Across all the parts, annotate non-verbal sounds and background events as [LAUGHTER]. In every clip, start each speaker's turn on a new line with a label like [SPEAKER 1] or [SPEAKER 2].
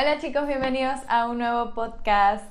[SPEAKER 1] Hola chicos, bienvenidos a un nuevo podcast.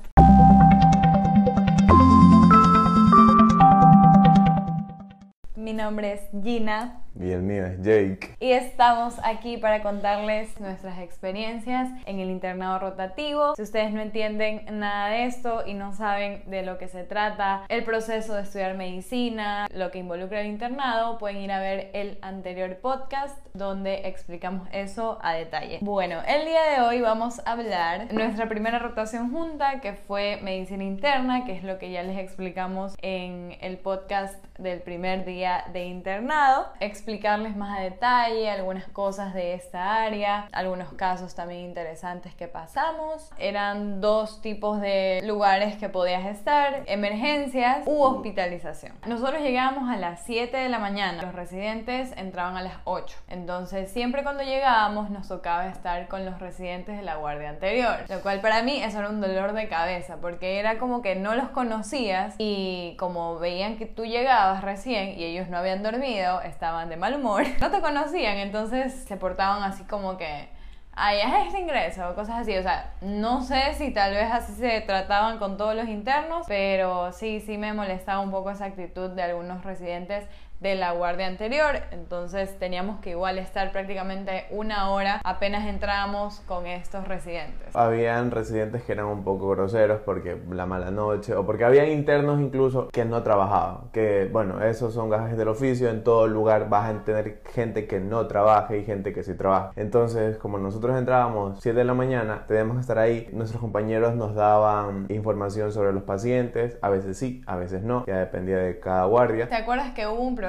[SPEAKER 1] Mi nombre es Gina
[SPEAKER 2] Y el mío es Jake.
[SPEAKER 1] y estamos aquí para contarles nuestras experiencias en el internado rotativo. Si ustedes no entienden nada de esto y no saben de lo que se trata, el proceso de estudiar medicina, lo que involucra el internado, pueden ir a ver el anterior podcast donde explicamos eso a detalle. Bueno, el día de hoy vamos a hablar de nuestra primera rotación junta que fue medicina interna, que es lo que ya les explicamos en el podcast del primer día de internado. Explicarles más a detalle algunas cosas de esta área, algunos casos también interesantes que pasamos. Eran dos tipos de lugares que podías estar, emergencias u hospitalización. Nosotros llegábamos a las 7 de la mañana, los residentes entraban a las 8. Entonces siempre cuando llegábamos nos tocaba estar con los residentes de la guardia anterior, lo cual para mí eso era un dolor de cabeza porque era como que no los conocías y como veían que tú llegabas recién y ellos no habían dormido, estaban de mal humor, [LAUGHS] no te conocían, entonces se portaban así como que ay, es este ingreso, cosas así. O sea, no sé si tal vez así se trataban con todos los internos, pero sí, sí me molestaba un poco esa actitud de algunos residentes de la guardia anterior, entonces teníamos que igual estar prácticamente una hora apenas entrábamos con estos residentes.
[SPEAKER 2] Habían residentes que eran un poco groseros porque la mala noche o porque habían internos incluso que no trabajaban. Que bueno, esos son gajes del oficio. En todo lugar vas a tener gente que no trabaje y gente que sí trabaja. Entonces, como nosotros entrábamos 7 de la mañana, teníamos que estar ahí. Nuestros compañeros nos daban información sobre los pacientes. A veces sí, a veces no. Ya dependía de cada guardia.
[SPEAKER 1] ¿Te acuerdas que hubo un problema?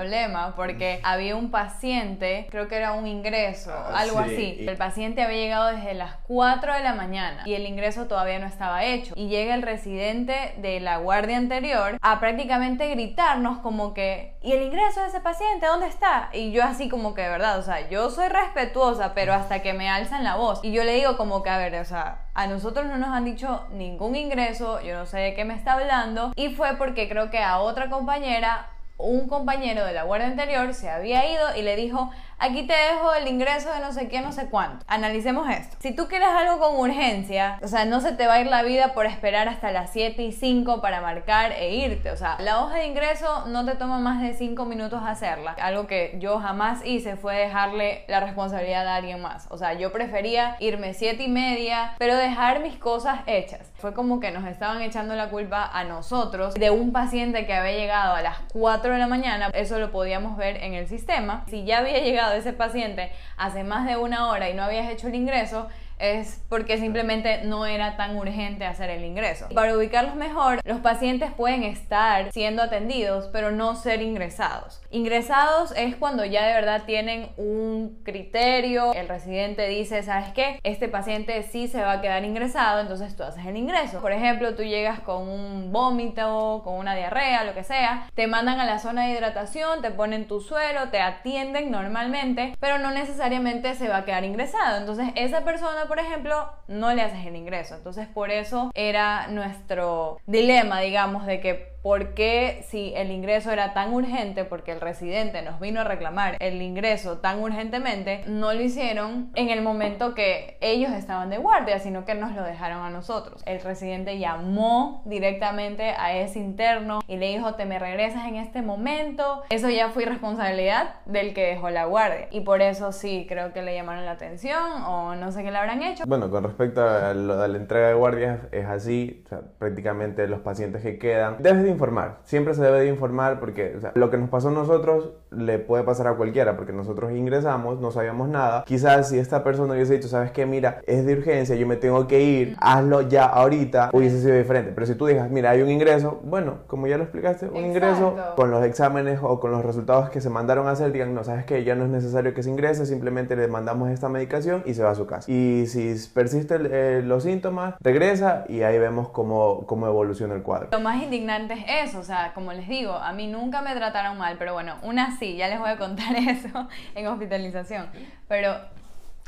[SPEAKER 1] Porque había un paciente, creo que era un ingreso,
[SPEAKER 2] Ah,
[SPEAKER 1] algo
[SPEAKER 2] sí,
[SPEAKER 1] así. El paciente había llegado desde las 4 de la mañana y el ingreso todavía no estaba hecho. Y llega el residente de la guardia anterior a prácticamente gritarnos como que, ¿y el ingreso de ese paciente dónde está? Y yo así como que, de verdad, o sea, yo soy respetuosa, pero hasta que me alzan la voz. Y yo le digo como que, a ver, o sea, a nosotros no nos han dicho ningún ingreso, yo no sé de qué me está hablando. Y fue porque creo que a otra compañera un compañero de la guardia anterior se había ido y le dijo, aquí te dejo el ingreso de no sé qué, no sé cuánto. Analicemos esto. Si tú quieres algo con urgencia, o sea, no se te va a ir la vida por esperar hasta las 7 y 5 para marcar e irte. O sea, la hoja de ingreso no te toma más de 5 minutos hacerla. Algo que yo jamás hice fue dejarle la responsabilidad a alguien más. O sea, yo prefería irme 7 y media, pero dejar mis cosas hechas. Fue como que nos estaban echando la culpa a nosotros de un paciente que había llegado a las 4 de la mañana. Eso lo podíamos ver en el sistema. Si ya había llegado ese paciente hace más de una hora y no habías hecho el ingreso, es porque simplemente no era tan urgente hacer el ingreso. Para ubicarlos mejor, los pacientes pueden estar siendo atendidos, pero no ser ingresados. Ingresados es cuando ya de verdad tienen un criterio, el residente dice, ¿sabes qué? Este paciente sí se va a quedar ingresado, entonces tú haces el ingreso. Por ejemplo, tú llegas con un vómito, con una diarrea, lo que sea, te mandan a la zona de hidratación, te ponen tu suero, te atienden normalmente, pero no necesariamente se va a quedar ingresado. Entonces, esa persona por ejemplo, no le haces el ingreso. Entonces, por eso era nuestro dilema, digamos, de que por qué si el ingreso era tan urgente, porque el residente nos vino a reclamar el ingreso tan urgentemente, no lo hicieron en el momento que ellos estaban de guardia, sino que nos lo dejaron a nosotros. El residente llamó directamente a ese interno y le dijo, te me regresas en este momento. Eso ya fue responsabilidad del que dejó la guardia. Y por eso sí, creo que le llamaron la atención o no sé qué le habrán hecho.
[SPEAKER 2] Bueno, con respecto a, lo- a la entrega de guardias, es así. Prácticamente los pacientes que quedan. Debes informar. Siempre se debe de informar porque lo que nos pasó a nosotros le puede pasar a cualquiera porque nosotros ingresamos, no sabíamos nada. Quizás si esta persona hubiese dicho, sabes qué, mira, es de urgencia, yo me tengo que ir, hazlo ya ahorita, hubiese sido diferente. Pero si tú digas, mira, hay un ingreso, bueno, como ya lo explicaste, un ingreso con los exámenes o con los resultados que se mandaron a hacer, digan, no, sabes que ya no es necesario que se ingrese, simplemente le mandamos esta medicación y se va a su casa. Y si persisten eh, los síntomas, regresa y ahí vemos cómo, cómo evoluciona el cuadro.
[SPEAKER 1] Lo más indignante es eso, o sea, como les digo, a mí nunca me trataron mal, pero bueno, una sí, ya les voy a contar [LAUGHS] eso en hospitalización. Pero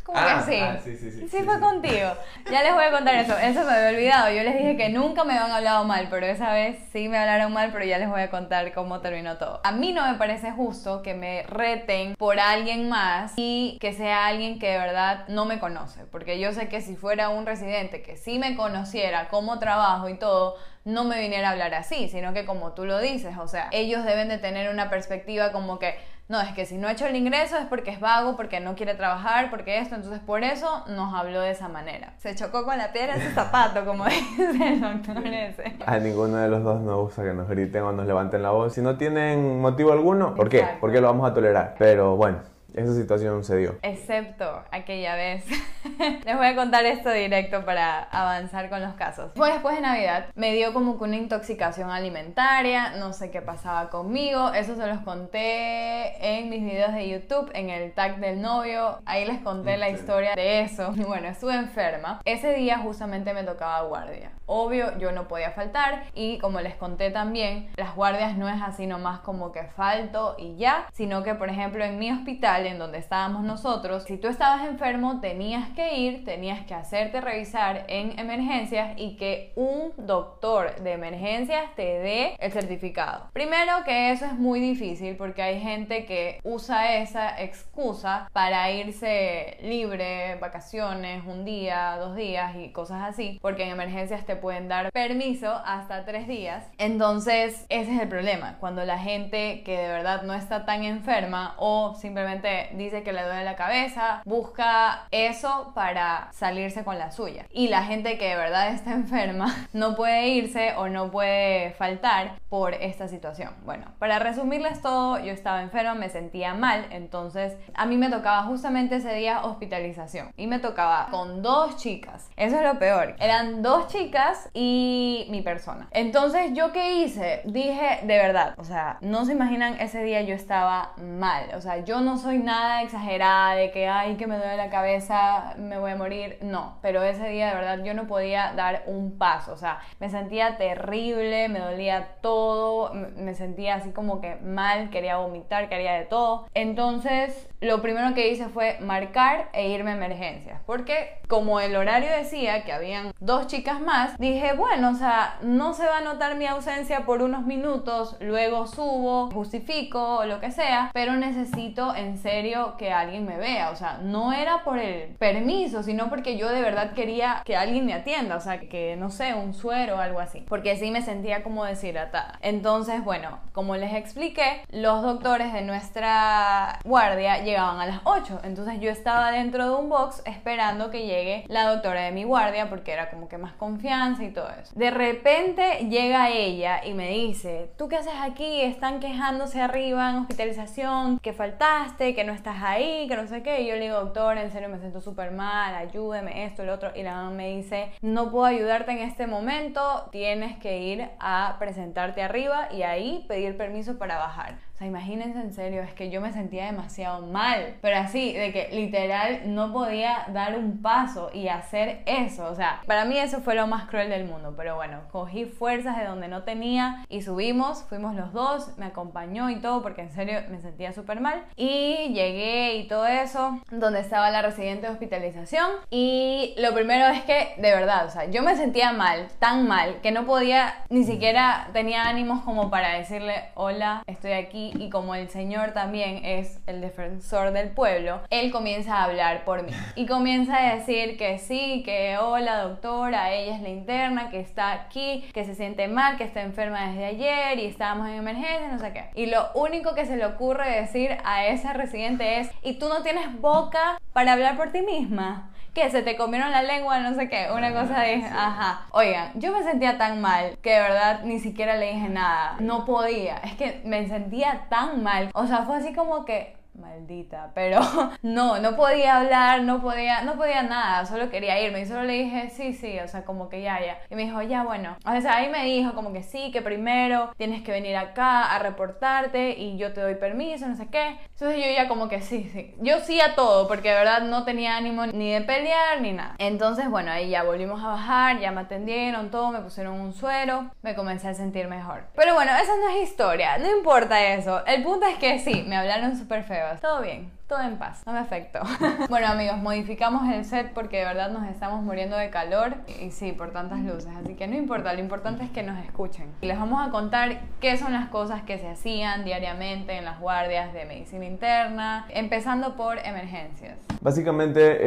[SPEAKER 1] Como
[SPEAKER 2] Ah,
[SPEAKER 1] que sí.
[SPEAKER 2] ah, sí, sí, sí,
[SPEAKER 1] Sí,
[SPEAKER 2] sí,
[SPEAKER 1] fue contigo. Ya les voy a contar eso. Eso me había olvidado. Yo les dije que nunca me habían hablado mal, pero esa vez sí me hablaron mal, pero ya les voy a contar cómo terminó todo. A mí no me parece justo que me reten por alguien más y que sea alguien que de verdad no me conoce. Porque yo sé que si fuera un residente que sí me conociera cómo trabajo y todo, no me viniera a hablar así, sino que como tú lo dices, o sea, ellos deben de tener una perspectiva como que, no, es que si no ha hecho el ingreso es porque es vago, porque no quiere trabajar, porque esto, entonces por eso nos habló de esa manera. Se chocó con la piedra de su zapato, como [LAUGHS] dice el doctor ese.
[SPEAKER 2] A ninguno de los dos nos gusta que nos griten o nos levanten la voz. Si no tienen motivo alguno, ¿por qué? ¿Por qué lo vamos a tolerar? Pero bueno, esa situación se dio.
[SPEAKER 1] Excepto aquella vez. [LAUGHS] Les voy a contar esto directo para avanzar con los casos. Fue después de Navidad. Me dio como que una intoxicación alimentaria. No sé qué pasaba conmigo. Eso se los conté en mis videos de YouTube, en el tag del novio. Ahí les conté la historia de eso. Y [LAUGHS] bueno, estuve enferma. Ese día justamente me tocaba guardia. Obvio, yo no podía faltar. Y como les conté también, las guardias no es así nomás como que falto y ya. Sino que, por ejemplo, en mi hospital, en donde estábamos nosotros, si tú estabas enfermo, tenías que ir, tenías que hacerte revisar en emergencias y que un doctor de emergencias te dé el certificado. Primero que eso es muy difícil porque hay gente que usa esa excusa para irse libre, vacaciones, un día, dos días y cosas así, porque en emergencias te pueden dar permiso hasta tres días. Entonces, ese es el problema, cuando la gente que de verdad no está tan enferma o simplemente dice que le duele la cabeza, busca eso para salirse con la suya. Y la gente que de verdad está [LAUGHS] enferma no puede irse o no puede faltar por esta situación. Bueno, para resumirles todo, yo estaba enferma, me sentía mal, entonces a mí me tocaba justamente ese día hospitalización y me tocaba con dos chicas. Eso es lo peor. Eran dos chicas y mi persona. Entonces, ¿yo qué hice? Dije, de verdad, o sea, no se imaginan ese día yo estaba mal. O sea, yo no soy nada exagerada de que, ay, que me duele la cabeza, me voy a morir. No, pero ese día de verdad yo no podía dar un paso. O sea, me sentía terrible, me dolía todo, me sentía así como que mal, quería vomitar, quería de todo. Entonces, lo primero que hice fue marcar e irme a emergencias. Porque como el horario decía que habían dos chicas más, dije, bueno, o sea, no se va a notar mi ausencia por unos minutos, luego subo, justifico o lo que sea, pero necesito en serio que alguien me vea. O sea, no era por el permiso, sino porque yo de verdad quería que alguien me atienda. O sea, que no sé, un suero o algo así. Porque sí me sentía como deshidratada. Entonces, bueno, como les expliqué, los doctores de nuestra guardia llegaban a las 8. Entonces yo estaba dentro de un box esperando que llegue la doctora de mi guardia porque era como que más confianza y todo eso. De repente llega ella y me dice, ¿tú qué haces aquí? Están quejándose arriba en hospitalización, que faltaste, que no estás ahí, que no sé qué. Y yo le digo, doctora, en serio me siento súper mal, ayúdeme, esto, lo otro. Y la mamá me dice, no puedo ayudarte en este momento, tienes que ir a presentarte arriba y ahí pedir permiso para bajar. Sea, imagínense en serio, es que yo me sentía demasiado mal, pero así, de que literal no podía dar un paso y hacer eso. O sea, para mí eso fue lo más cruel del mundo, pero bueno, cogí fuerzas de donde no tenía y subimos, fuimos los dos, me acompañó y todo, porque en serio me sentía súper mal. Y llegué y todo eso, donde estaba la residente de hospitalización. Y lo primero es que, de verdad, o sea, yo me sentía mal, tan mal, que no podía, ni siquiera tenía ánimos como para decirle, hola, estoy aquí. Y como el señor también es el defensor del pueblo, él comienza a hablar por mí. Y comienza a decir que sí, que hola doctora, ella es la interna, que está aquí, que se siente mal, que está enferma desde ayer y estábamos en emergencia, no sé qué. Y lo único que se le ocurre decir a esa residente es, ¿y tú no tienes boca para hablar por ti misma? Que se te comieron la lengua, no sé qué, una cosa de, ajá. Oigan, yo me sentía tan mal que de verdad ni siquiera le dije nada, no podía, es que me sentía tan mal, o sea, fue así como que maldita, pero [LAUGHS] no, no podía hablar, no podía, no podía nada, solo quería irme y solo le dije, sí, sí, o sea, como que ya, ya. Y me dijo, ya, bueno, o sea, ahí me dijo como que sí, que primero tienes que venir acá a reportarte y yo te doy permiso, no sé qué. Entonces yo ya como que sí, sí, yo sí a todo, porque de verdad no tenía ánimo ni de pelear ni nada. Entonces, bueno, ahí ya volvimos a bajar, ya me atendieron todo, me pusieron un suero, me comencé a sentir mejor. Pero bueno, esa no es historia, no importa eso. El punto es que sí, me hablaron súper feo. Todo bien, todo en paz, no me afectó. [LAUGHS] bueno amigos, modificamos el set porque de verdad nos estamos muriendo de calor y sí, por tantas luces, así que no importa, lo importante es que nos escuchen. Y les vamos a contar qué son las cosas que se hacían diariamente en las guardias de medicina interna, empezando por emergencias.
[SPEAKER 2] Básicamente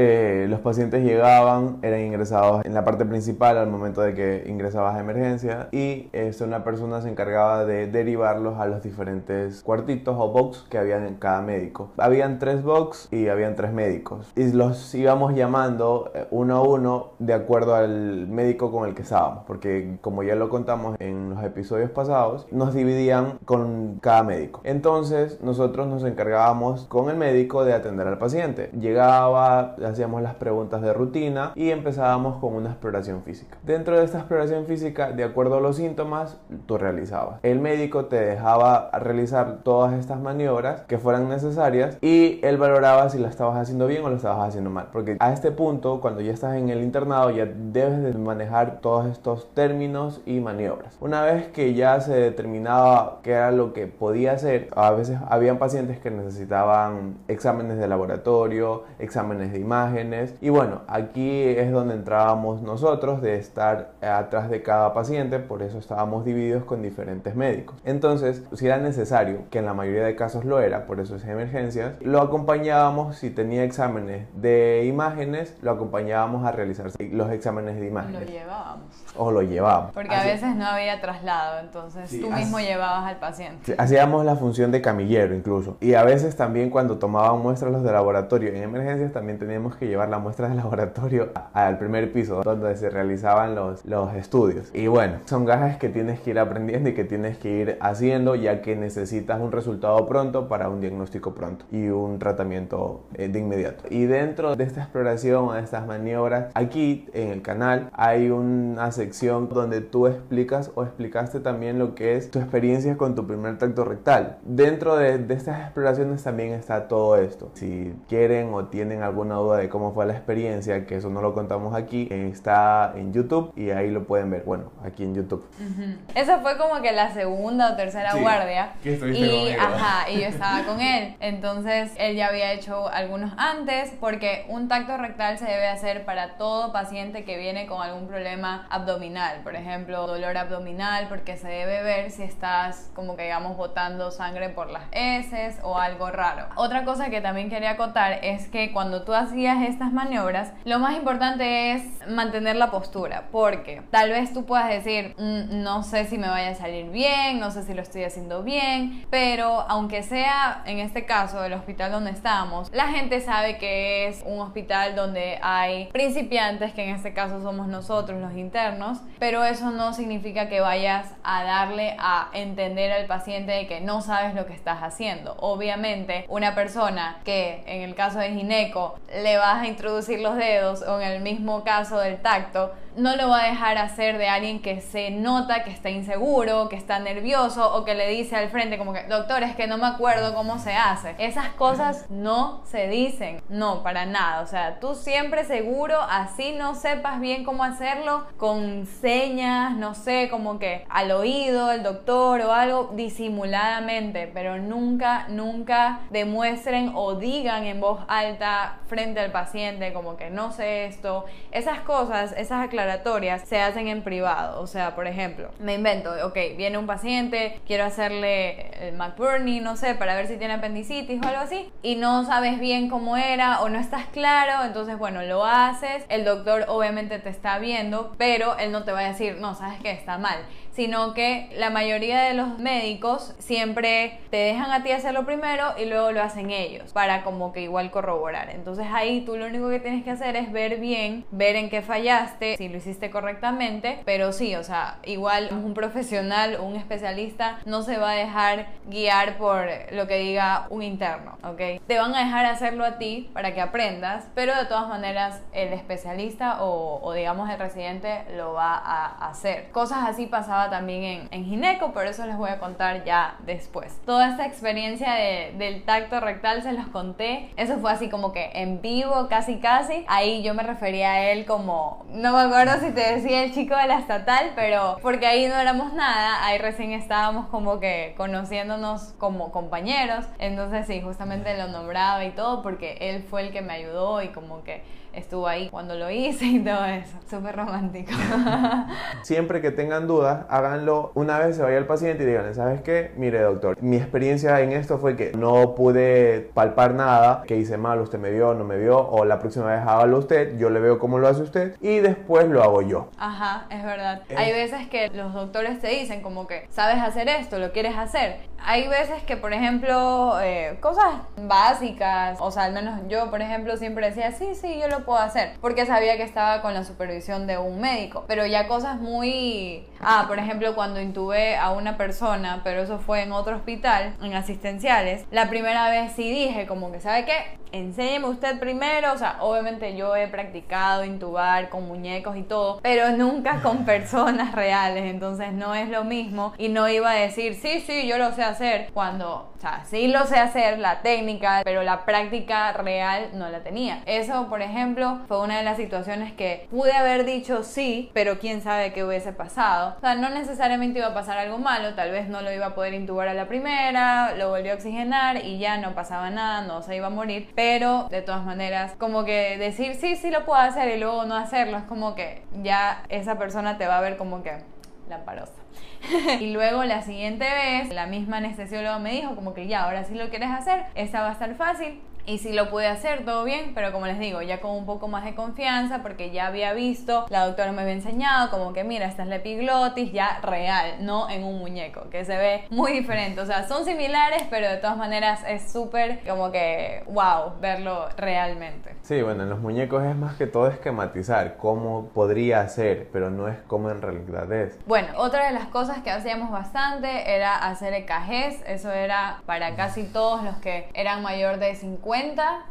[SPEAKER 2] eh, los pacientes llegaban, eran ingresados en la parte principal al momento de que ingresabas a emergencia y este, una persona se encargaba de derivarlos a los diferentes cuartitos o box que había en cada médico. Habían tres box y habían tres médicos y los íbamos llamando eh, uno a uno de acuerdo al médico con el que estábamos porque como ya lo contamos en los episodios pasados nos dividían con cada médico. Entonces nosotros nos encargábamos con el médico de atender al paciente. Llegaba hacíamos las preguntas de rutina y empezábamos con una exploración física. Dentro de esta exploración física, de acuerdo a los síntomas, tú realizabas. El médico te dejaba realizar todas estas maniobras que fueran necesarias y él valoraba si la estabas haciendo bien o lo estabas haciendo mal. Porque a este punto, cuando ya estás en el internado, ya debes de manejar todos estos términos y maniobras. Una vez que ya se determinaba qué era lo que podía hacer, a veces habían pacientes que necesitaban exámenes de laboratorio, exámenes de imágenes. Y bueno, aquí es donde entrábamos nosotros de estar atrás de cada paciente, por eso estábamos divididos con diferentes médicos. Entonces, si era necesario, que en la mayoría de casos lo era, por eso es emergencias, lo acompañábamos si tenía exámenes de imágenes, lo acompañábamos a realizar los exámenes de imágenes.
[SPEAKER 1] Lo llevábamos.
[SPEAKER 2] O lo llevábamos.
[SPEAKER 1] Porque a veces no había traslado, entonces tú mismo llevabas al paciente.
[SPEAKER 2] hacíamos la función de camillero incluso. Y a veces también cuando tomaban muestras los de laboratorio en emergencias, también teníamos que llevar la muestra de [LAUGHS] laboratorio al primer piso donde se realizaban los, los estudios. Y bueno, son gajas que tienes que ir aprendiendo y que tienes que ir haciendo ya que necesitas un resultado pronto para un diagnóstico pronto y un tratamiento eh, de inmediato. Y dentro de esta exploración, de estas maniobras, aquí en el canal hay una sección donde tú explicas o explicaste también lo que es tu experiencia con tu primer tacto rectal. Dentro de, de estas exploraciones también está todo esto. Si quieren o tienen alguna duda de cómo fue la experiencia, que eso no lo contamos aquí, está en YouTube y ahí lo pueden ver. Bueno, aquí en YouTube.
[SPEAKER 1] Esa fue como que la segunda o tercera guardia. y, ajá, y yo estaba con él. Entonces, él ya había hecho algunos antes, porque un tacto rectal se debe hacer para todo paciente que viene con algún problema abdominal. Por ejemplo, dolor abdominal, porque se debe ver si estás como que digamos botando sangre por las heces o algo raro. Otra cosa que también quería acotar es que cuando tú hacías estas maniobras, lo más importante es mantener la postura, porque tal vez tú puedas decir, mm, no sé si me vaya a salir bien, no sé si lo estoy haciendo bien, pero aunque sea en este caso el hospital donde estamos, la gente sabe que es un hospital donde hay principiantes, que en este caso somos nosotros los internos, pero eso no significa que vayas a darle a entender al paciente de que no sabes lo que estás haciendo. Obviamente, una persona que en el caso de Ginés le vas a introducir los dedos o en el mismo caso del tacto, no lo va a dejar hacer de alguien que se nota que está inseguro, que está nervioso o que le dice al frente como que, doctor, es que no me acuerdo cómo se hace. Esas cosas no se dicen, no, para nada. O sea, tú siempre seguro, así no sepas bien cómo hacerlo, con señas, no sé, como que al oído el doctor o algo, disimuladamente, pero nunca, nunca demuestren o digan en voz alta frente al paciente como que no sé esto. Esas cosas, esas aclaraciones se hacen en privado. O sea, por ejemplo, me invento, ok, viene un paciente, quiero hacerle el McBurney, no sé, para ver si tiene apendicitis o algo así, y no sabes bien cómo era o no estás claro, entonces, bueno, lo haces, el doctor obviamente te está viendo, pero él no te va a decir, no, sabes que está mal sino que la mayoría de los médicos siempre te dejan a ti hacerlo primero y luego lo hacen ellos para como que igual corroborar. Entonces ahí tú lo único que tienes que hacer es ver bien, ver en qué fallaste, si lo hiciste correctamente, pero sí, o sea, igual un profesional o un especialista no se va a dejar guiar por lo que diga un interno, ¿ok? Te van a dejar hacerlo a ti para que aprendas, pero de todas maneras el especialista o, digamos el residente lo va a hacer. Cosas así pasaban también en, Gineco, pero eso les voy a contar ya después. Toda esta experiencia del tacto rectal se los conté. Eso fue así como que en vivo, casi casi. Ahí yo me refería a él como, no me acuerdo si te decía el chico de la estatal, pero porque ahí no éramos nada, ahí recién estábamos como que conociéndonos como compañeros. Entonces sí, justamente lo nombraba y todo porque él fue el que me ayudó y como que estuvo ahí cuando lo hice y todo eso. Súper romántico. [LAUGHS]
[SPEAKER 2] Siempre que tengan dudas, háganlo una vez se vaya el paciente y digan, ¿sabes qué? Mire, doctor, mi experiencia en esto fue que no pude palpar nada, que hice mal, usted me vio, no me vio, o la próxima vez hágalo usted, yo le veo cómo lo hace usted y después lo hago yo.
[SPEAKER 1] Ajá, es verdad. Hay veces que los doctores te dicen como que, ¿sabes hacer esto? ¿Lo quieres hacer? Hay veces que, por ejemplo, eh, cosas básicas, o sea, al menos yo, por ejemplo, siempre decía, sí, sí, yo lo puedo hacer, porque sabía que estaba con la supervisión de un médico, pero ya cosas muy... Ah, por ejemplo, cuando intubé a una persona, pero eso fue en otro hospital, en asistenciales, la primera vez sí dije como que, ¿sabe qué? enséñeme usted primero, o sea, obviamente yo he practicado intubar con muñecos y todo, pero nunca con [LAUGHS] personas reales, entonces no es lo mismo. Y no iba a decir, sí, sí, yo lo sé hacer, cuando, o sea, sí lo sé hacer, la técnica, pero la práctica real no la tenía. Eso, por ejemplo, fue una de las situaciones que pude haber dicho sí, pero quién sabe qué hubiese pasado. O sea, no necesariamente iba a pasar algo malo, tal vez no lo iba a poder intubar a la primera, lo volvió a oxigenar y ya no pasaba nada, no se iba a morir, pero de todas maneras, como que decir sí, sí lo puedo hacer y luego no hacerlo, es como que ya esa persona te va a ver como que lamparosa. [LAUGHS] y luego la siguiente vez, la misma anestesióloga me dijo como que ya, ahora sí lo quieres hacer, esta va a estar fácil, y si lo pude hacer, todo bien, pero como les digo, ya con un poco más de confianza, porque ya había visto, la doctora me había enseñado, como que mira, esta es la epiglotis ya real, no en un muñeco, que se ve muy diferente. O sea, son similares, pero de todas maneras es súper como que, wow, verlo realmente.
[SPEAKER 2] Sí, bueno, en los muñecos es más que todo esquematizar cómo podría ser, pero no es como en realidad es.
[SPEAKER 1] Bueno, otra de las cosas que hacíamos bastante era hacer EKGs, eso era para casi todos los que eran mayor de 50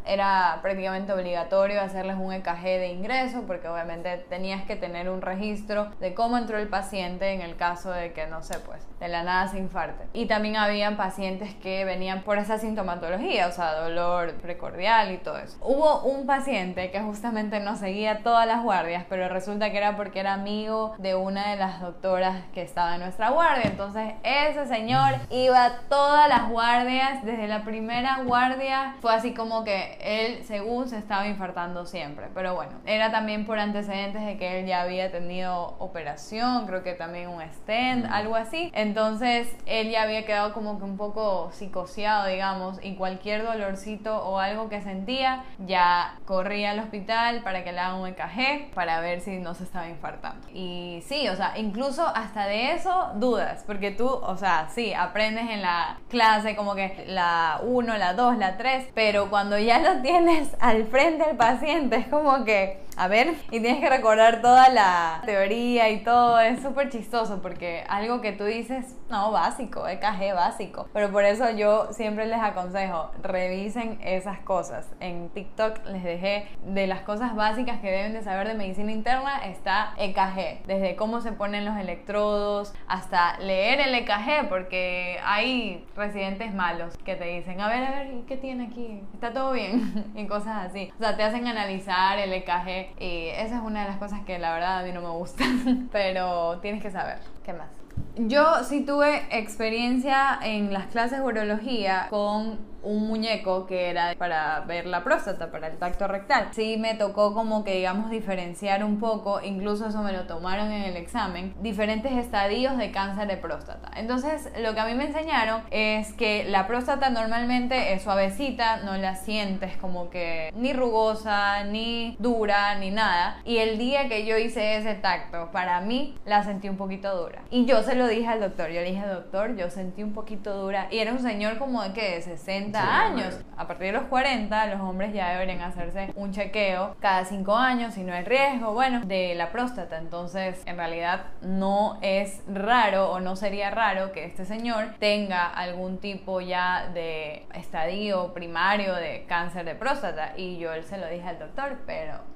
[SPEAKER 1] era prácticamente obligatorio hacerles un EKG de ingreso porque obviamente tenías que tener un registro de cómo entró el paciente en el caso de que, no sé, pues de la nada se infarte. Y también habían pacientes que venían por esa sintomatología, o sea, dolor precordial y todo eso. Hubo un paciente que justamente nos seguía todas las guardias, pero resulta que era porque era amigo de una de las doctoras que estaba en nuestra guardia. Entonces, ese señor iba a todas las guardias, desde la primera guardia fue así como que él, según se estaba infartando siempre. Pero bueno, era también por antecedentes de que él ya había tenido operación, creo que también un stent, algo así. Entonces él ya había quedado como que un poco psicoseado, digamos, y cualquier dolorcito o algo que sentía, ya corría al hospital para que le hagan un EKG para ver si no se estaba infartando. Y sí, o sea, incluso hasta de eso dudas, porque tú, o sea, sí, aprendes en la clase como que la 1, la 2, la 3, pero cuando ya lo tienes al frente del paciente es como que a ver, y tienes que recordar toda la teoría y todo, es súper chistoso porque algo que tú dices, no, básico, EKG básico, pero por eso yo siempre les aconsejo, revisen esas cosas. En TikTok les dejé de las cosas básicas que deben de saber de medicina interna, está EKG, desde cómo se ponen los electrodos hasta leer el EKG, porque hay residentes malos que te dicen, a ver, a ver, ¿qué tiene aquí? ¿Está todo bien? [LAUGHS] y cosas así. O sea, te hacen analizar el EKG y esa es una de las cosas que la verdad a mí no me gusta, [LAUGHS] pero tienes que saber. ¿Qué más? Yo sí tuve experiencia en las clases de urología con un muñeco que era para ver la próstata, para el tacto rectal. Sí me tocó como que digamos diferenciar un poco, incluso eso me lo tomaron en el examen, diferentes estadios de cáncer de próstata. Entonces lo que a mí me enseñaron es que la próstata normalmente es suavecita, no la sientes como que ni rugosa, ni dura, ni nada. Y el día que yo hice ese tacto, para mí la sentí un poquito dura. Y yo se lo dije al doctor, yo le dije, doctor, yo sentí un poquito dura. Y era un señor como de que de 60 años. A partir de los 40, los hombres ya deberían hacerse un chequeo cada 5 años si no hay riesgo, bueno, de la próstata. Entonces, en realidad no es raro o no sería raro que este señor tenga algún tipo ya de estadio primario de cáncer de próstata. Y yo él se lo dije al doctor, pero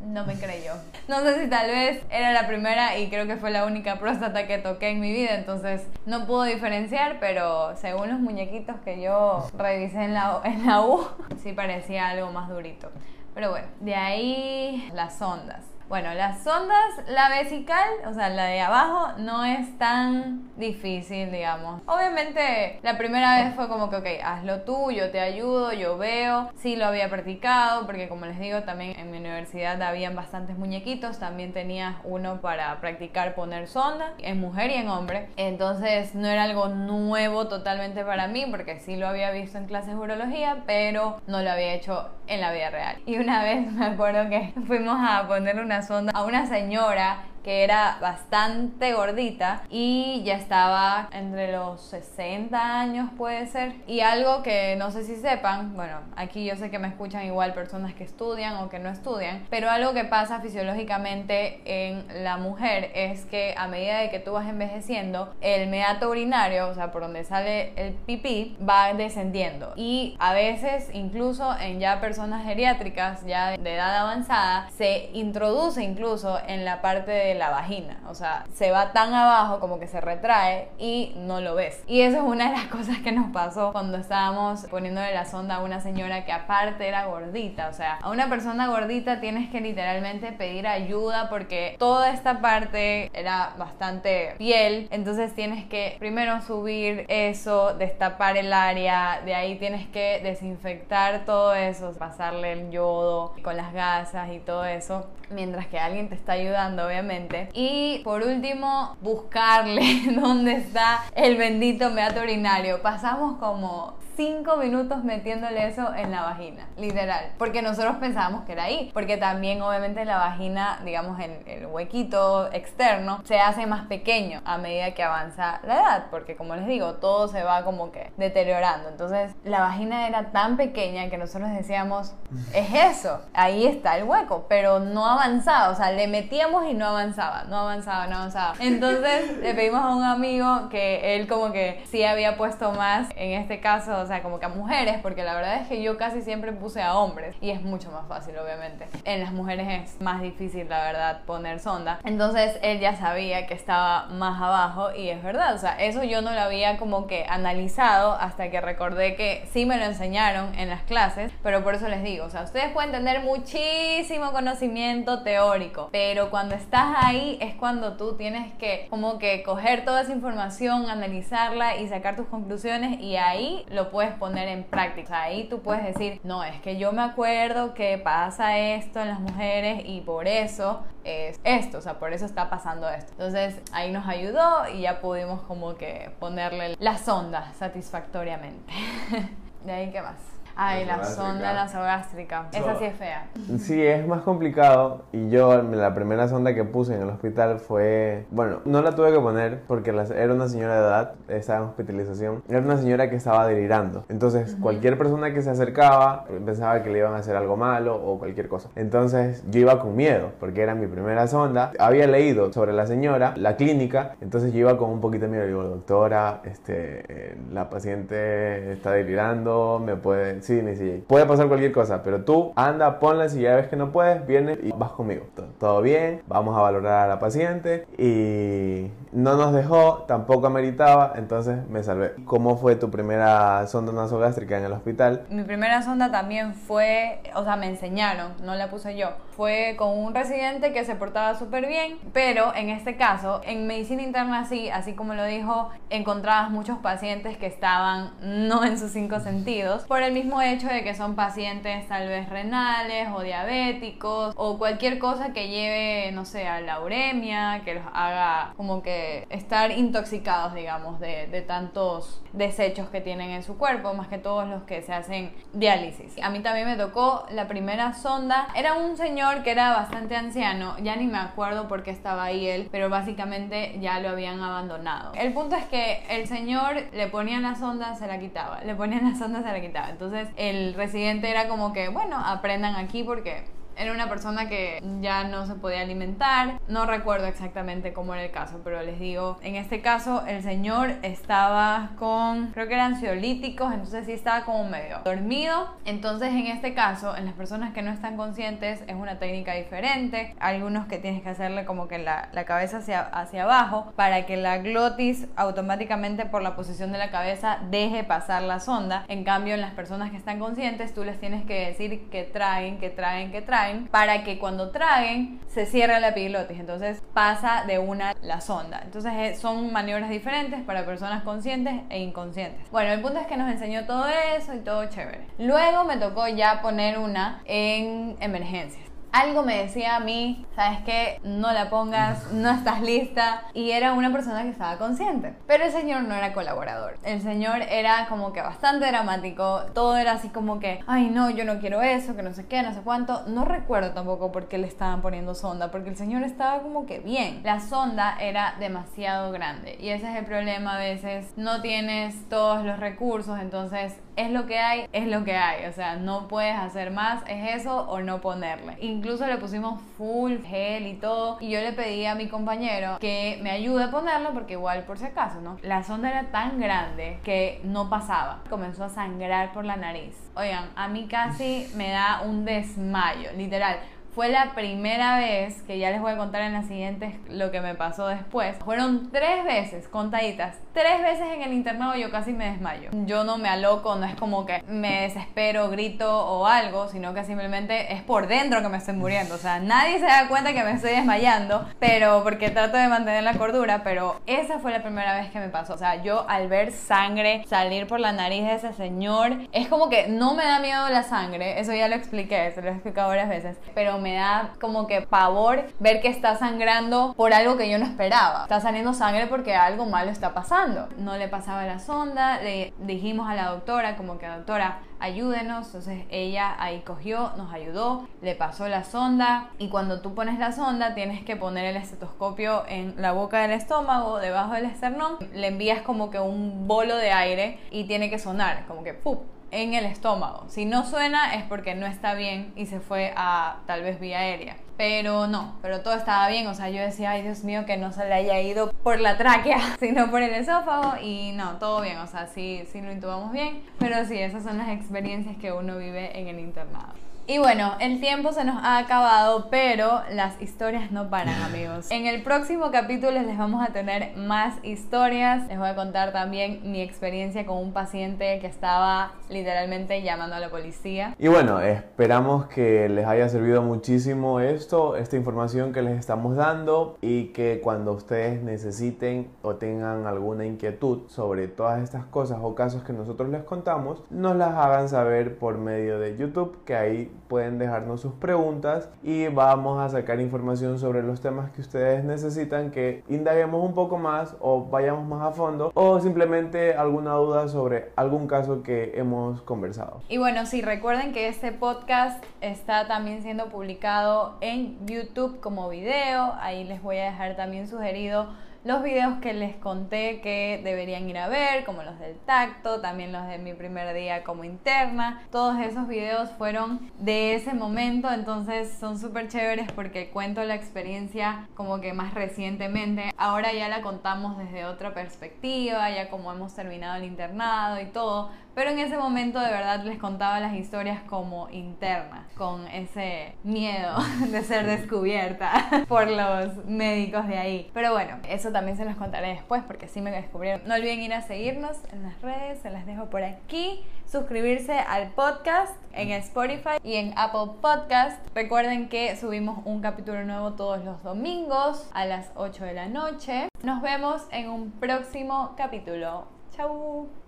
[SPEAKER 1] no me creyó. No sé si tal vez era la primera y creo que fue la única próstata que toqué en mi vida, entonces no puedo diferenciar, pero según los muñequitos que yo revisé en la, en la U, sí parecía algo más durito. Pero bueno, de ahí las ondas. Bueno, las sondas, la vesical, o sea, la de abajo, no es tan difícil, digamos. Obviamente, la primera vez fue como que, ok, hazlo tú, yo te ayudo, yo veo. Sí lo había practicado, porque como les digo, también en mi universidad habían bastantes muñequitos. También tenía uno para practicar poner sonda, en mujer y en hombre. Entonces, no era algo nuevo totalmente para mí, porque sí lo había visto en clases de urología, pero no lo había hecho en la vida real. Y una vez me acuerdo que [LAUGHS] fuimos a poner una sonda a una señora que era bastante gordita y ya estaba entre los 60 años puede ser. Y algo que no sé si sepan, bueno, aquí yo sé que me escuchan igual personas que estudian o que no estudian, pero algo que pasa fisiológicamente en la mujer es que a medida de que tú vas envejeciendo, el meato urinario, o sea, por donde sale el pipí, va descendiendo. Y a veces, incluso en ya personas geriátricas, ya de edad avanzada, se introduce incluso en la parte de la vagina. O sea, se va tan abajo como que se retrae y no lo ves. Y eso es una de las [LAUGHS] cosas que nos pasó cuando estábamos poniéndole la sonda a una señora que aparte era gordita. O sea, a una persona gordita tienes que literalmente pedir ayuda porque toda esta parte era bastante piel. Entonces tienes que primero subir eso, destapar el área, de ahí tienes que desinfectar todo eso, pasarle el yodo con las gasas y todo eso, mientras que alguien te está ayudando, obviamente y por último, buscarle [LAUGHS] dónde está el bendito meato urinario. Pasamos como cinco minutos metiéndole eso en la vagina, literal. Porque nosotros pensábamos que era ahí. Porque también, obviamente, la vagina, digamos, en el huequito externo, se hace más pequeño a medida que avanza la edad. Porque, como les digo, todo se va como que deteriorando. Entonces, la vagina era tan pequeña que nosotros decíamos, [LAUGHS] es eso, ahí está el hueco. Pero no avanzaba, o sea, le metíamos y no avanzaba, no avanzaba, no avanzaba. Entonces, le pedimos a un amigo que él, como que sí había puesto más, en este caso, o sea, como que a mujeres, porque la verdad es que yo casi siempre puse a hombres y es mucho más fácil, obviamente. En las mujeres es más difícil, la verdad, poner sonda. Entonces él ya sabía que estaba más abajo y es verdad, o sea, eso yo no lo había como que analizado hasta que recordé que sí me lo enseñaron en las clases, pero por eso les digo, o sea, ustedes pueden tener muchísimo conocimiento teórico, pero cuando estás ahí es cuando tú tienes que como que coger toda esa información, analizarla y sacar tus conclusiones y ahí lo puedes poner en práctica. Ahí tú puedes decir, no, es que yo me acuerdo que pasa esto en las mujeres y por eso es esto, o sea, por eso está pasando esto. Entonces ahí nos ayudó y ya pudimos como que ponerle la sonda satisfactoriamente. [LAUGHS] De ahí, ¿qué más? Ay, la sonda nasogástrica. Esa sí es fea.
[SPEAKER 2] Sí, es más complicado. Y yo, la primera sonda que puse en el hospital fue. Bueno, no la tuve que poner porque era una señora de edad, estaba en hospitalización. Era una señora que estaba delirando. Entonces, cualquier persona que se acercaba pensaba que le iban a hacer algo malo o cualquier cosa. Entonces, yo iba con miedo porque era mi primera sonda. Había leído sobre la señora, la clínica. Entonces, yo iba con un poquito de miedo. Digo, doctora, este, eh, la paciente está delirando, me puede Sí, sí. Puede pasar cualquier cosa, pero tú anda, ponla, si ya ves que no puedes, vienes y vas conmigo. Todo bien, vamos a valorar a la paciente y no nos dejó, tampoco ameritaba, entonces me salvé. ¿Cómo fue tu primera sonda nasogástrica en el hospital?
[SPEAKER 1] Mi primera sonda también fue, o sea, me enseñaron, no la puse yo. Fue con un residente que se portaba súper bien, pero en este caso, en medicina interna sí, así como lo dijo, encontrabas muchos pacientes que estaban no en sus cinco sentidos, por el mismo hecho de que son pacientes tal vez renales o diabéticos o cualquier cosa que lleve, no sé, a la uremia, que los haga como que estar intoxicados, digamos, de, tantos desechos que tienen en su cuerpo, más que todos los que se hacen diálisis. A mí también me tocó la primera sonda. Era un señor que era bastante anciano, ya ni me acuerdo por qué estaba ahí él, pero básicamente ya lo habían abandonado. El punto es que el señor le ponían la sonda, se la quitaba, le ponían la sonda, se la quitaba. Entonces el residente era como que, bueno, aprendan aquí porque era una persona que ya no se podía alimentar. No recuerdo exactamente cómo era el caso, pero les digo, en este caso el señor estaba con, creo que eran ansiolíticos, entonces sí estaba como medio dormido. Entonces en este caso, en las personas que no están conscientes es una técnica diferente. Algunos que tienes que hacerle como que la, la cabeza hacia, hacia abajo para que la glotis automáticamente por la posición de la cabeza deje pasar la sonda. En cambio, en las personas que están conscientes, tú les tienes que decir que traen, que traen, que traen para que cuando traguen se cierre la epiglotis. Entonces pasa de una la sonda. Entonces eh, son maniobras diferentes para personas conscientes e inconscientes. Bueno, el punto es que nos enseñó todo eso y todo chévere. Luego me tocó ya poner una en emergencias algo me decía a mí, sabes que no la pongas, no estás lista, y era una persona que estaba consciente. Pero el señor no era colaborador. El señor era como que bastante dramático, todo era así como que, ay no, yo no quiero eso, que no sé qué, no sé cuánto. No recuerdo tampoco por qué le estaban poniendo sonda, porque el señor estaba como que bien. La sonda era demasiado grande y ese es el problema a veces, no tienes todos los recursos, entonces es lo que hay, es lo que hay. O sea, no puedes hacer más, es eso o no ponerle. Incluso le pusimos full gel y todo. Y yo le pedí a mi compañero que me ayude a ponerlo porque igual por si acaso, ¿no? La sonda era tan grande que no pasaba. Comenzó a sangrar por la nariz. Oigan, a mí casi me da un desmayo, literal. Fue la primera vez, que ya les voy a contar en las siguientes lo que me pasó después. Fueron tres veces, contaditas, tres veces en el internado yo casi me desmayo. Yo no me aloco, no es como que me desespero, grito o algo, sino que simplemente es por dentro que me estoy muriendo. O sea, nadie se da cuenta que me estoy desmayando, pero porque trato de mantener la cordura, pero esa fue la primera vez que me pasó. O sea, yo al ver sangre salir por la nariz de ese señor, es como que no me da miedo la sangre, eso ya lo expliqué, se lo he explicado varias veces, pero me da como que pavor ver que está sangrando por algo que yo no esperaba. Está saliendo sangre porque algo malo está pasando. No le pasaba la sonda, le dijimos a la doctora como que doctora, ayúdenos. Entonces ella ahí cogió, nos ayudó, le pasó la sonda y cuando tú pones la sonda tienes que poner el estetoscopio en la boca del estómago, debajo del esternón, le envías como que un bolo de aire y tiene que sonar, como que ¡pup! En el estómago. Si no suena es porque no está bien y se fue a tal vez vía aérea. Pero no, pero todo estaba bien. O sea, yo decía, ay Dios mío, que no se le haya ido por la tráquea, [LAUGHS] sino por el esófago. Y no, todo bien. O sea, sí, sí lo intubamos bien. Pero sí, esas son las experiencias que uno vive en el internado. Y bueno, el tiempo se nos ha acabado, pero las historias no paran, [LAUGHS] amigos. En el próximo capítulo les vamos a tener más historias. Les voy a contar también mi experiencia con un paciente que estaba literalmente llamando a la policía.
[SPEAKER 2] Y bueno, esperamos que les haya servido muchísimo esto, esta información que les estamos dando y que cuando ustedes necesiten o tengan alguna inquietud sobre todas estas cosas o casos que nosotros les contamos, nos las hagan saber por medio de YouTube, que ahí pueden dejarnos sus preguntas y vamos a sacar información sobre los temas que ustedes necesitan que indaguemos un poco más o vayamos más a fondo o simplemente alguna duda sobre algún caso que hemos conversado.
[SPEAKER 1] Y bueno, sí, recuerden que este podcast está también siendo publicado en YouTube como video, ahí les voy a dejar también sugerido los videos que les conté que deberían ir a ver, como los del tacto, también los de mi primer día como interna. Todos esos videos fueron de ese momento, entonces son súper chéveres porque cuento la experiencia como que más recientemente. Ahora ya la contamos desde otra perspectiva, ya como hemos terminado el internado y todo, pero en ese momento de verdad les contaba las historias como internas, con ese miedo [LAUGHS] de ser descubierta [LAUGHS] por los médicos de ahí. Pero bueno, eso también se los contaré después porque sí me descubrieron. No olviden ir a seguirnos en las redes, se las dejo por aquí. Suscribirse al podcast en Spotify y en Apple Podcast. Recuerden que subimos un capítulo nuevo todos los domingos a las 8 de la noche. Nos vemos en un próximo capítulo. Chau.